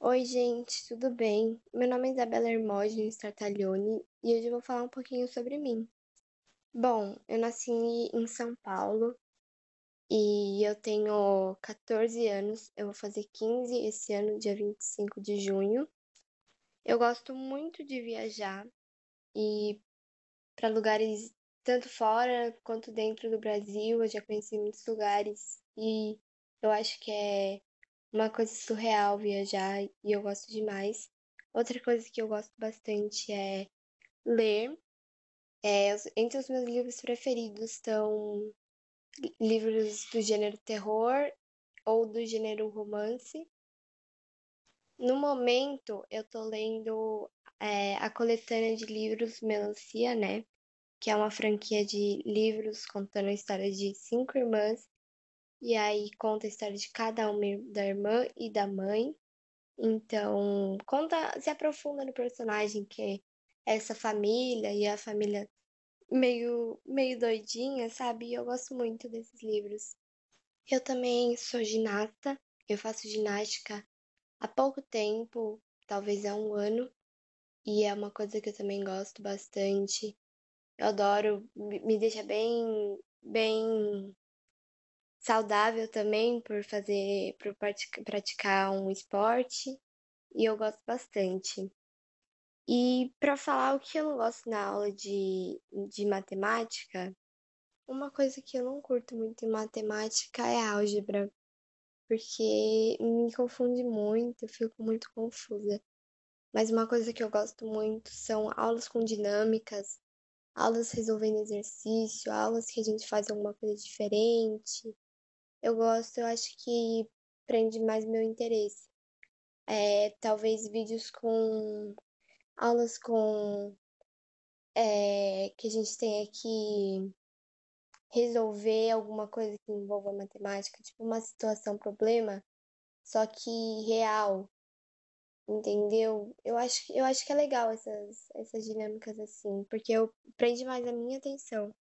Oi, gente, tudo bem? Meu nome é Isabela Hermógenes Tartaglione e hoje eu vou falar um pouquinho sobre mim. Bom, eu nasci em São Paulo e eu tenho 14 anos, eu vou fazer 15 esse ano, dia 25 de junho. Eu gosto muito de viajar e para lugares tanto fora quanto dentro do Brasil. Eu já conheci muitos lugares e eu acho que é uma coisa surreal viajar e eu gosto demais. Outra coisa que eu gosto bastante é ler. É, entre os meus livros preferidos estão livros do gênero terror ou do gênero romance. No momento, eu tô lendo é, a coletânea de livros Melancia, né? Que é uma franquia de livros contando a história de cinco irmãs e aí conta a história de cada uma da irmã e da mãe. Então, conta, se aprofunda no personagem que é essa família e a família meio, meio doidinha, sabe? E eu gosto muito desses livros. Eu também sou ginasta, eu faço ginástica há pouco tempo, talvez há um ano, e é uma coisa que eu também gosto bastante. Eu adoro, me deixa bem, bem saudável também por fazer, por praticar um esporte e eu gosto bastante. E para falar o que eu não gosto na aula de, de matemática, uma coisa que eu não curto muito em matemática é álgebra, porque me confunde muito, eu fico muito confusa. Mas uma coisa que eu gosto muito são aulas com dinâmicas, aulas resolvendo exercício, aulas que a gente faz alguma coisa diferente eu gosto, eu acho que prende mais meu interesse. É, talvez vídeos com aulas com é, que a gente tenha que resolver alguma coisa que envolva matemática, tipo uma situação, problema, só que real, entendeu? Eu acho, eu acho que é legal essas, essas dinâmicas assim, porque eu prende mais a minha atenção.